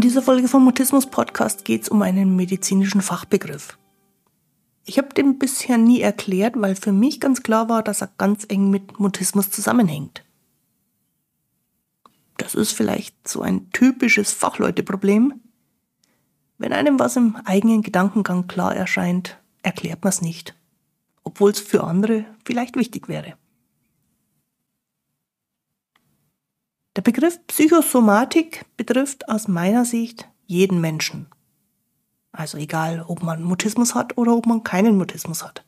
In dieser Folge vom Mutismus Podcast geht es um einen medizinischen Fachbegriff. Ich habe den bisher nie erklärt, weil für mich ganz klar war, dass er ganz eng mit Mutismus zusammenhängt. Das ist vielleicht so ein typisches Fachleuteproblem. Wenn einem was im eigenen Gedankengang klar erscheint, erklärt man es nicht, obwohl es für andere vielleicht wichtig wäre. Der Begriff Psychosomatik betrifft aus meiner Sicht jeden Menschen. Also egal, ob man Mutismus hat oder ob man keinen Mutismus hat.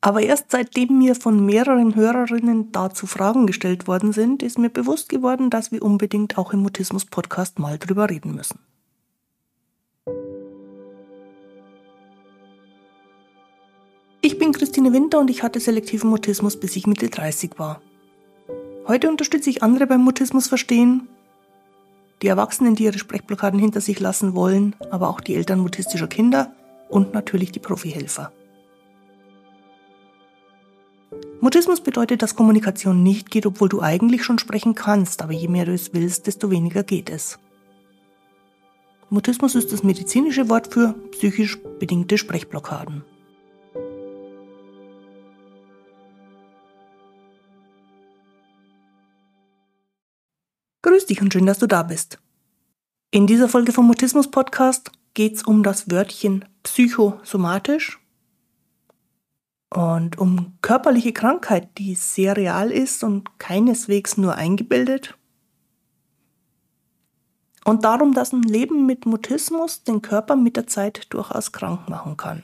Aber erst seitdem mir von mehreren Hörerinnen dazu Fragen gestellt worden sind, ist mir bewusst geworden, dass wir unbedingt auch im Mutismus-Podcast mal drüber reden müssen. Ich bin Christine Winter und ich hatte selektiven Mutismus, bis ich Mitte 30 war. Heute unterstütze ich andere beim Mutismus verstehen die Erwachsenen, die ihre Sprechblockaden hinter sich lassen wollen, aber auch die Eltern mutistischer Kinder und natürlich die Profihelfer. Mutismus bedeutet, dass Kommunikation nicht geht, obwohl du eigentlich schon sprechen kannst, aber je mehr du es willst, desto weniger geht es. Mutismus ist das medizinische Wort für psychisch bedingte Sprechblockaden. Grüß dich und schön, dass du da bist. In dieser Folge vom Mutismus Podcast geht es um das Wörtchen psychosomatisch und um körperliche Krankheit, die sehr real ist und keineswegs nur eingebildet. Und darum, dass ein Leben mit Mutismus den Körper mit der Zeit durchaus krank machen kann.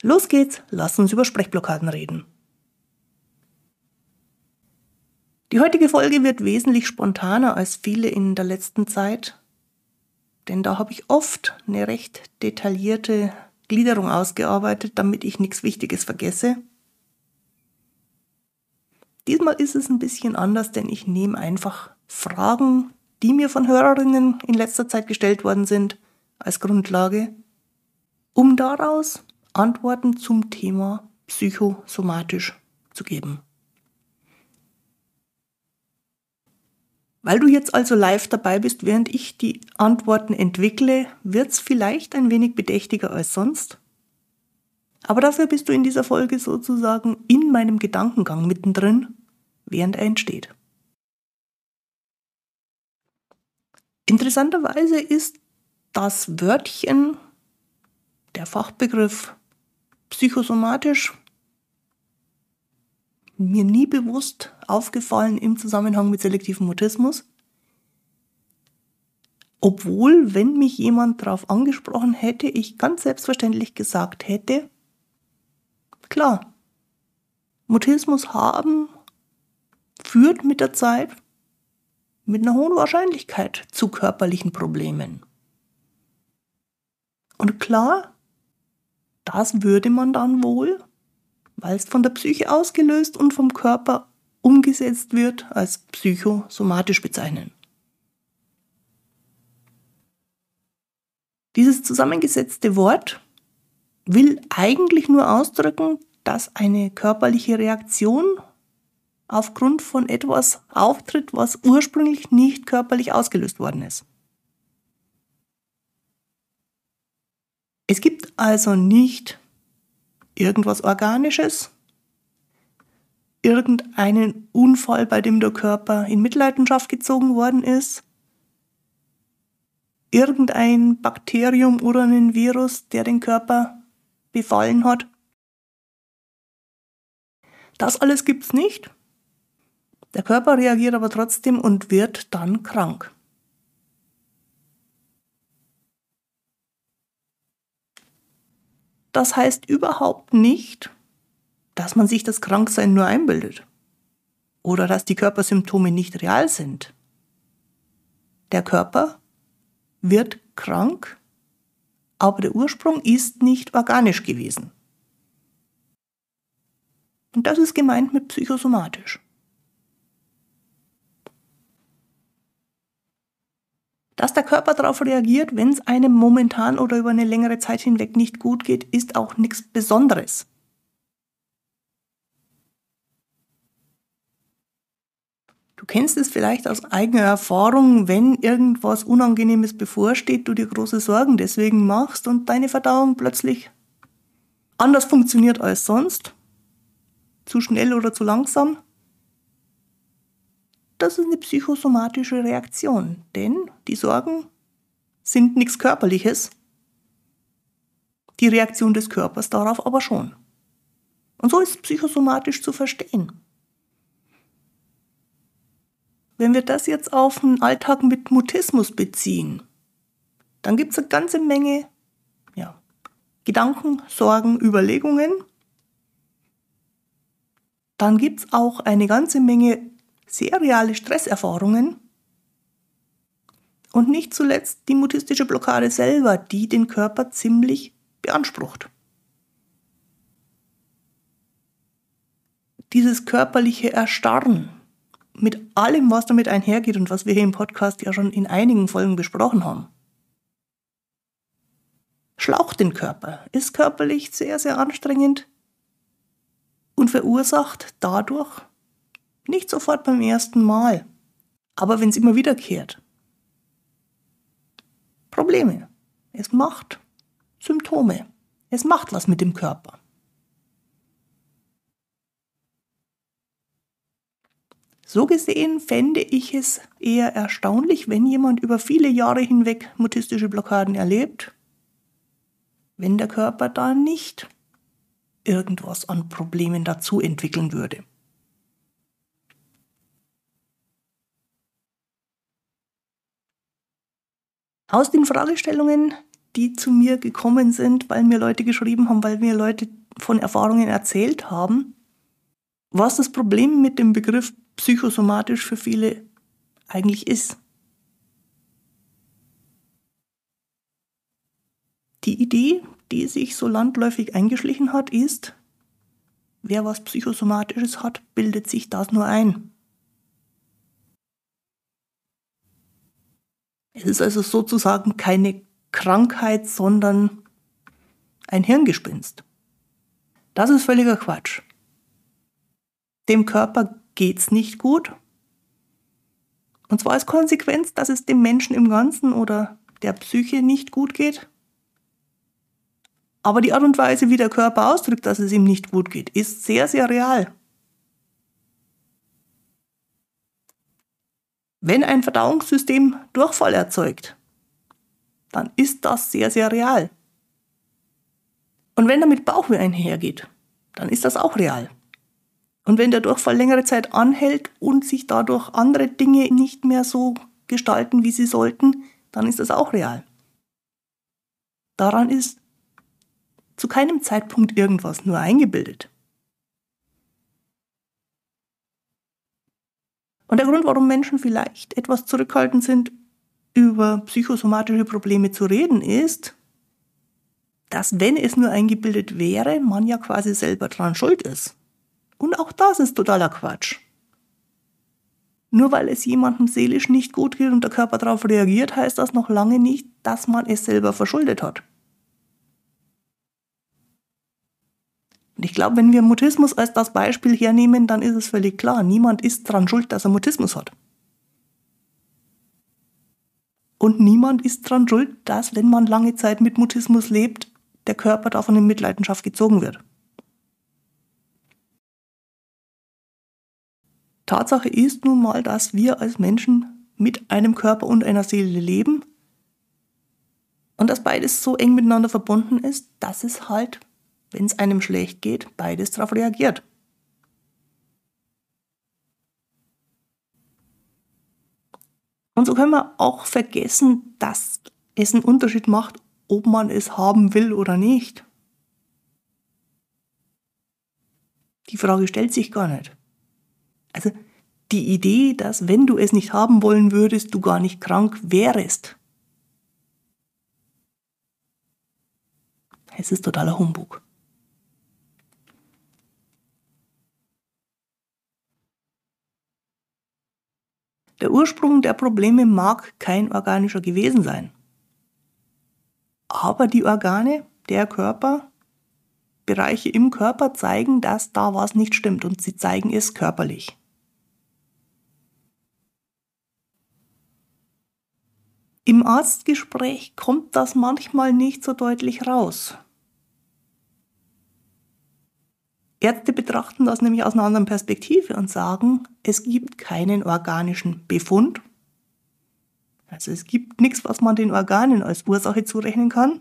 Los geht's, lass uns über Sprechblockaden reden. Die heutige Folge wird wesentlich spontaner als viele in der letzten Zeit, denn da habe ich oft eine recht detaillierte Gliederung ausgearbeitet, damit ich nichts Wichtiges vergesse. Diesmal ist es ein bisschen anders, denn ich nehme einfach Fragen, die mir von Hörerinnen in letzter Zeit gestellt worden sind, als Grundlage, um daraus Antworten zum Thema psychosomatisch zu geben. Weil du jetzt also live dabei bist, während ich die Antworten entwickle, wird's vielleicht ein wenig bedächtiger als sonst. Aber dafür bist du in dieser Folge sozusagen in meinem Gedankengang mittendrin, während er entsteht. Interessanterweise ist das Wörtchen, der Fachbegriff psychosomatisch mir nie bewusst aufgefallen im Zusammenhang mit selektivem Mutismus. Obwohl, wenn mich jemand darauf angesprochen hätte, ich ganz selbstverständlich gesagt hätte, klar, Mutismus haben führt mit der Zeit mit einer hohen Wahrscheinlichkeit zu körperlichen Problemen. Und klar, das würde man dann wohl weil es von der Psyche ausgelöst und vom Körper umgesetzt wird, als psychosomatisch bezeichnen. Dieses zusammengesetzte Wort will eigentlich nur ausdrücken, dass eine körperliche Reaktion aufgrund von etwas auftritt, was ursprünglich nicht körperlich ausgelöst worden ist. Es gibt also nicht irgendwas Organisches, irgendeinen Unfall, bei dem der Körper in Mitleidenschaft gezogen worden ist, irgendein Bakterium oder einen Virus, der den Körper befallen hat. Das alles gibt's nicht. Der Körper reagiert aber trotzdem und wird dann krank. Das heißt überhaupt nicht, dass man sich das Kranksein nur einbildet oder dass die Körpersymptome nicht real sind. Der Körper wird krank, aber der Ursprung ist nicht organisch gewesen. Und das ist gemeint mit psychosomatisch. Dass der Körper darauf reagiert, wenn es einem momentan oder über eine längere Zeit hinweg nicht gut geht, ist auch nichts Besonderes. Du kennst es vielleicht aus eigener Erfahrung, wenn irgendwas Unangenehmes bevorsteht, du dir große Sorgen deswegen machst und deine Verdauung plötzlich anders funktioniert als sonst, zu schnell oder zu langsam. Das ist eine psychosomatische Reaktion, denn die Sorgen sind nichts Körperliches, die Reaktion des Körpers darauf aber schon. Und so ist es psychosomatisch zu verstehen. Wenn wir das jetzt auf den Alltag mit Mutismus beziehen, dann gibt es eine ganze Menge ja, Gedanken, Sorgen, Überlegungen. Dann gibt es auch eine ganze Menge sehr reale Stresserfahrungen. Und nicht zuletzt die mutistische Blockade selber, die den Körper ziemlich beansprucht. Dieses körperliche Erstarren, mit allem, was damit einhergeht und was wir hier im Podcast ja schon in einigen Folgen besprochen haben. Schlaucht den Körper, ist körperlich sehr, sehr anstrengend und verursacht dadurch nicht sofort beim ersten Mal, aber wenn es immer wiederkehrt, Probleme. Es macht Symptome. Es macht was mit dem Körper. So gesehen fände ich es eher erstaunlich, wenn jemand über viele Jahre hinweg mutistische Blockaden erlebt, wenn der Körper da nicht irgendwas an Problemen dazu entwickeln würde. Aus den Fragestellungen, die zu mir gekommen sind, weil mir Leute geschrieben haben, weil mir Leute von Erfahrungen erzählt haben, was das Problem mit dem Begriff psychosomatisch für viele eigentlich ist. Die Idee, die sich so landläufig eingeschlichen hat, ist, wer was Psychosomatisches hat, bildet sich das nur ein. Es ist also sozusagen keine Krankheit, sondern ein Hirngespinst. Das ist völliger Quatsch. Dem Körper geht's nicht gut. Und zwar als Konsequenz, dass es dem Menschen im Ganzen oder der Psyche nicht gut geht. Aber die Art und Weise, wie der Körper ausdrückt, dass es ihm nicht gut geht, ist sehr, sehr real. Wenn ein Verdauungssystem Durchfall erzeugt, dann ist das sehr, sehr real. Und wenn damit Bauchweh einhergeht, dann ist das auch real. Und wenn der Durchfall längere Zeit anhält und sich dadurch andere Dinge nicht mehr so gestalten, wie sie sollten, dann ist das auch real. Daran ist zu keinem Zeitpunkt irgendwas nur eingebildet. Und der Grund, warum Menschen vielleicht etwas zurückhaltend sind, über psychosomatische Probleme zu reden, ist, dass wenn es nur eingebildet wäre, man ja quasi selber dran schuld ist. Und auch das ist totaler Quatsch. Nur weil es jemandem seelisch nicht gut geht und der Körper darauf reagiert, heißt das noch lange nicht, dass man es selber verschuldet hat. Und ich glaube, wenn wir Mutismus als das Beispiel hernehmen, dann ist es völlig klar, niemand ist daran schuld, dass er Mutismus hat. Und niemand ist daran schuld, dass, wenn man lange Zeit mit Mutismus lebt, der Körper davon in Mitleidenschaft gezogen wird. Tatsache ist nun mal, dass wir als Menschen mit einem Körper und einer Seele leben und dass beides so eng miteinander verbunden ist, dass es halt, wenn es einem schlecht geht, beides darauf reagiert. Und so können wir auch vergessen, dass es einen Unterschied macht, ob man es haben will oder nicht. Die Frage stellt sich gar nicht. Also die Idee, dass wenn du es nicht haben wollen würdest, du gar nicht krank wärest. Es ist totaler Humbug. Der Ursprung der Probleme mag kein organischer gewesen sein. Aber die Organe, der Körper, Bereiche im Körper zeigen, dass da was nicht stimmt und sie zeigen es körperlich. Im Arztgespräch kommt das manchmal nicht so deutlich raus. Ärzte betrachten das nämlich aus einer anderen Perspektive und sagen, es gibt keinen organischen Befund. Also es gibt nichts, was man den Organen als Ursache zurechnen kann.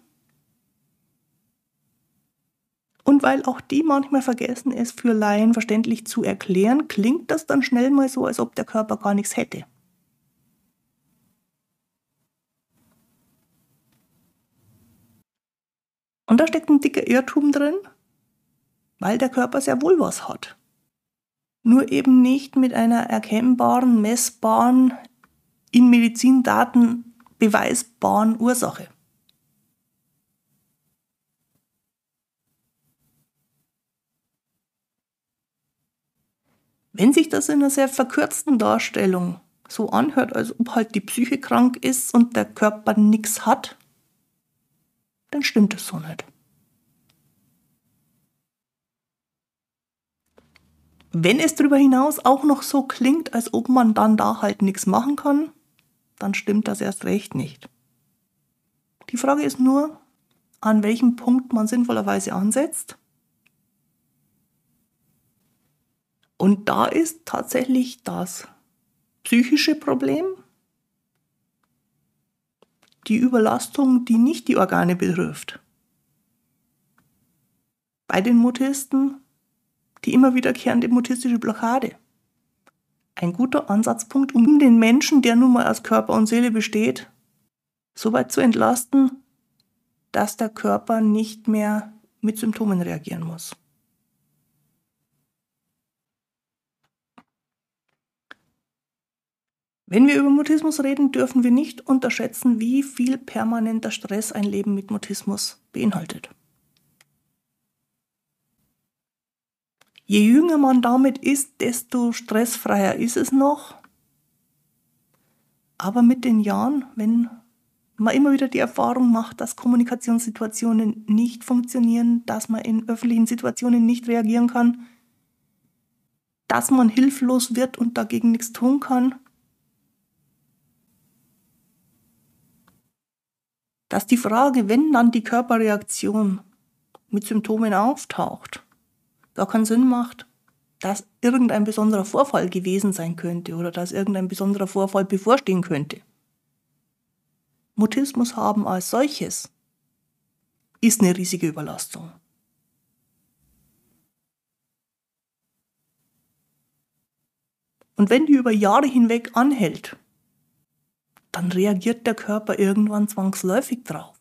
Und weil auch die manchmal vergessen, es für Laien verständlich zu erklären, klingt das dann schnell mal so, als ob der Körper gar nichts hätte. Und da steckt ein dicker Irrtum drin, weil der Körper sehr wohl was hat. Nur eben nicht mit einer erkennbaren, messbaren, in Medizindaten beweisbaren Ursache. Wenn sich das in einer sehr verkürzten Darstellung so anhört, als ob halt die Psyche krank ist und der Körper nichts hat, dann stimmt es so nicht. Wenn es darüber hinaus auch noch so klingt, als ob man dann da halt nichts machen kann, dann stimmt das erst recht nicht. Die Frage ist nur, an welchem Punkt man sinnvollerweise ansetzt. Und da ist tatsächlich das psychische Problem, die Überlastung, die nicht die Organe betrifft. Bei den Mutisten die immer wiederkehrende mutistische Blockade. Ein guter Ansatzpunkt, um den Menschen, der nun mal aus Körper und Seele besteht, so weit zu entlasten, dass der Körper nicht mehr mit Symptomen reagieren muss. Wenn wir über Mutismus reden, dürfen wir nicht unterschätzen, wie viel permanenter Stress ein Leben mit Mutismus beinhaltet. Je jünger man damit ist, desto stressfreier ist es noch. Aber mit den Jahren, wenn man immer wieder die Erfahrung macht, dass Kommunikationssituationen nicht funktionieren, dass man in öffentlichen Situationen nicht reagieren kann, dass man hilflos wird und dagegen nichts tun kann, dass die Frage, wenn dann die Körperreaktion mit Symptomen auftaucht, gar keinen Sinn macht, dass irgendein besonderer Vorfall gewesen sein könnte oder dass irgendein besonderer Vorfall bevorstehen könnte. Mutismus haben als solches ist eine riesige Überlastung. Und wenn die über Jahre hinweg anhält, dann reagiert der Körper irgendwann zwangsläufig drauf.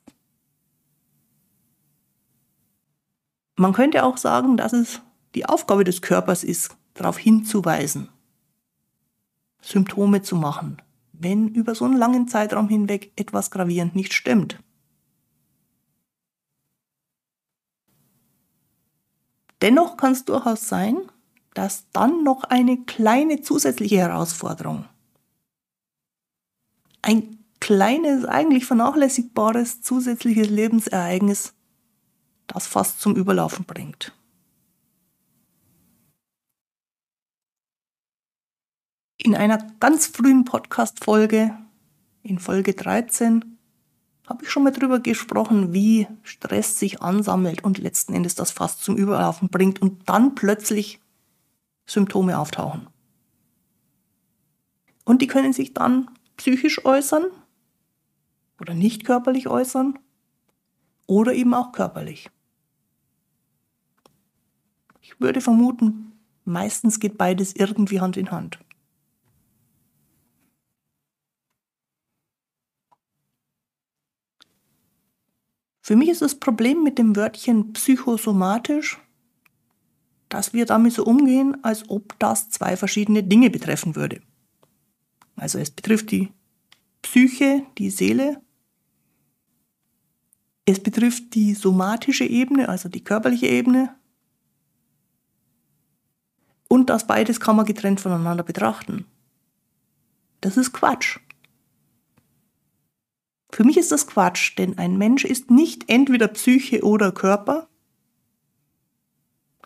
Man könnte auch sagen, dass es die Aufgabe des Körpers ist, darauf hinzuweisen, Symptome zu machen, wenn über so einen langen Zeitraum hinweg etwas gravierend nicht stimmt. Dennoch kann es durchaus sein, dass dann noch eine kleine zusätzliche Herausforderung, ein kleines, eigentlich vernachlässigbares zusätzliches Lebensereignis das fast zum Überlaufen bringt. In einer ganz frühen Podcast-Folge, in Folge 13, habe ich schon mal darüber gesprochen, wie Stress sich ansammelt und letzten Endes das fast zum Überlaufen bringt und dann plötzlich Symptome auftauchen. Und die können sich dann psychisch äußern oder nicht körperlich äußern oder eben auch körperlich. Ich würde vermuten, meistens geht beides irgendwie Hand in Hand. Für mich ist das Problem mit dem Wörtchen psychosomatisch, dass wir damit so umgehen, als ob das zwei verschiedene Dinge betreffen würde. Also es betrifft die Psyche, die Seele. Es betrifft die somatische Ebene, also die körperliche Ebene. Und das beides kann man getrennt voneinander betrachten. Das ist Quatsch. Für mich ist das Quatsch, denn ein Mensch ist nicht entweder Psyche oder Körper,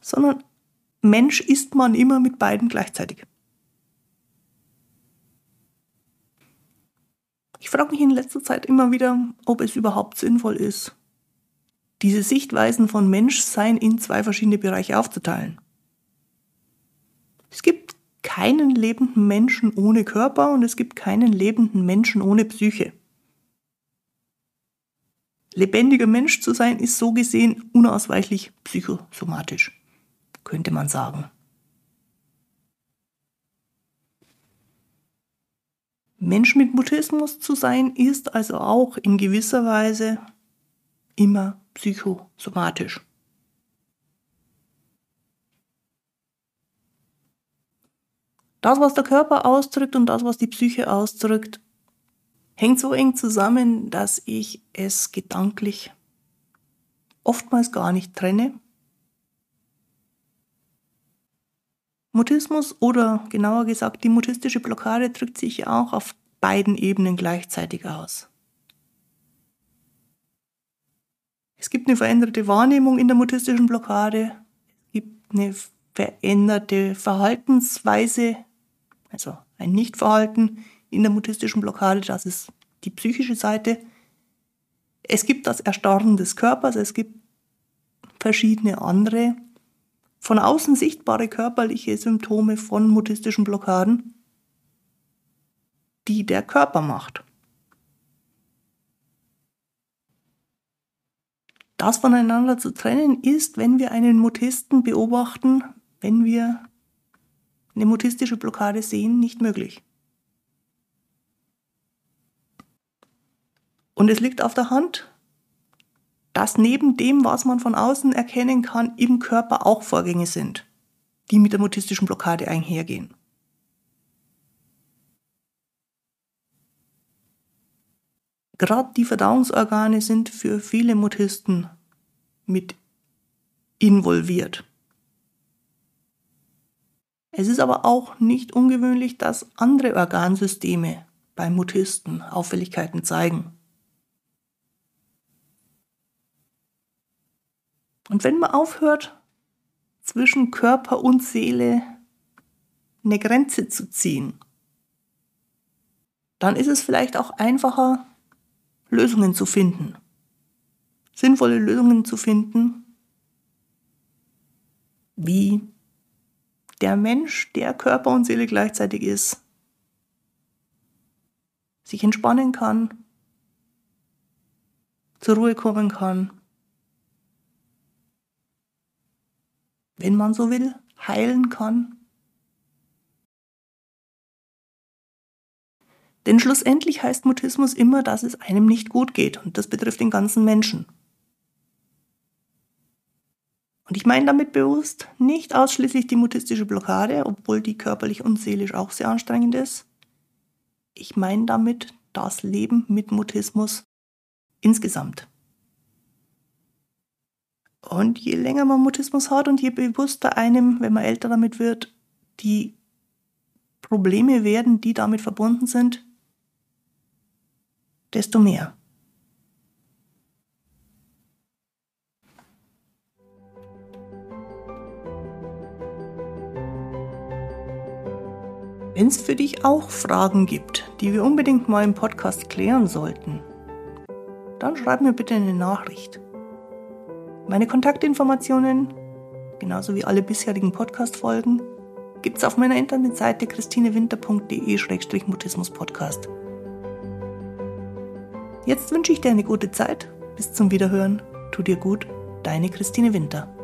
sondern Mensch ist man immer mit beiden gleichzeitig. Ich frage mich in letzter Zeit immer wieder, ob es überhaupt sinnvoll ist, diese Sichtweisen von Menschsein in zwei verschiedene Bereiche aufzuteilen. Es gibt keinen lebenden Menschen ohne Körper und es gibt keinen lebenden Menschen ohne Psyche. Lebendiger Mensch zu sein ist so gesehen unausweichlich psychosomatisch, könnte man sagen. Mensch mit Mutismus zu sein ist also auch in gewisser Weise immer psychosomatisch. Das, was der Körper ausdrückt und das, was die Psyche ausdrückt, hängt so eng zusammen, dass ich es gedanklich oftmals gar nicht trenne. Mutismus oder genauer gesagt die mutistische Blockade drückt sich ja auch auf beiden Ebenen gleichzeitig aus. Es gibt eine veränderte Wahrnehmung in der mutistischen Blockade, es gibt eine veränderte Verhaltensweise, also ein Nichtverhalten in der mutistischen Blockade, das ist die psychische Seite. Es gibt das Erstarren des Körpers, es gibt verschiedene andere von außen sichtbare körperliche Symptome von mutistischen Blockaden, die der Körper macht. Das voneinander zu trennen ist, wenn wir einen Mutisten beobachten, wenn wir eine mutistische Blockade sehen, nicht möglich. Und es liegt auf der Hand, dass neben dem, was man von außen erkennen kann, im Körper auch Vorgänge sind, die mit der mutistischen Blockade einhergehen. Gerade die Verdauungsorgane sind für viele Mutisten mit involviert. Es ist aber auch nicht ungewöhnlich, dass andere Organsysteme bei Mutisten Auffälligkeiten zeigen. Und wenn man aufhört, zwischen Körper und Seele eine Grenze zu ziehen, dann ist es vielleicht auch einfacher, Lösungen zu finden. Sinnvolle Lösungen zu finden, wie der Mensch, der Körper und Seele gleichzeitig ist, sich entspannen kann, zur Ruhe kommen kann wenn man so will, heilen kann? Denn schlussendlich heißt Mutismus immer, dass es einem nicht gut geht und das betrifft den ganzen Menschen. Und ich meine damit bewusst nicht ausschließlich die mutistische Blockade, obwohl die körperlich und seelisch auch sehr anstrengend ist. Ich meine damit das Leben mit Mutismus insgesamt. Und je länger man Mutismus hat und je bewusster einem, wenn man älter damit wird, die Probleme werden, die damit verbunden sind, desto mehr. Wenn es für dich auch Fragen gibt, die wir unbedingt mal im Podcast klären sollten, dann schreib mir bitte eine Nachricht. Meine Kontaktinformationen, genauso wie alle bisherigen Podcast-Folgen, gibt es auf meiner Internetseite christinewinter.de-mutismus-podcast. Jetzt wünsche ich dir eine gute Zeit. Bis zum Wiederhören. Tu dir gut. Deine Christine Winter.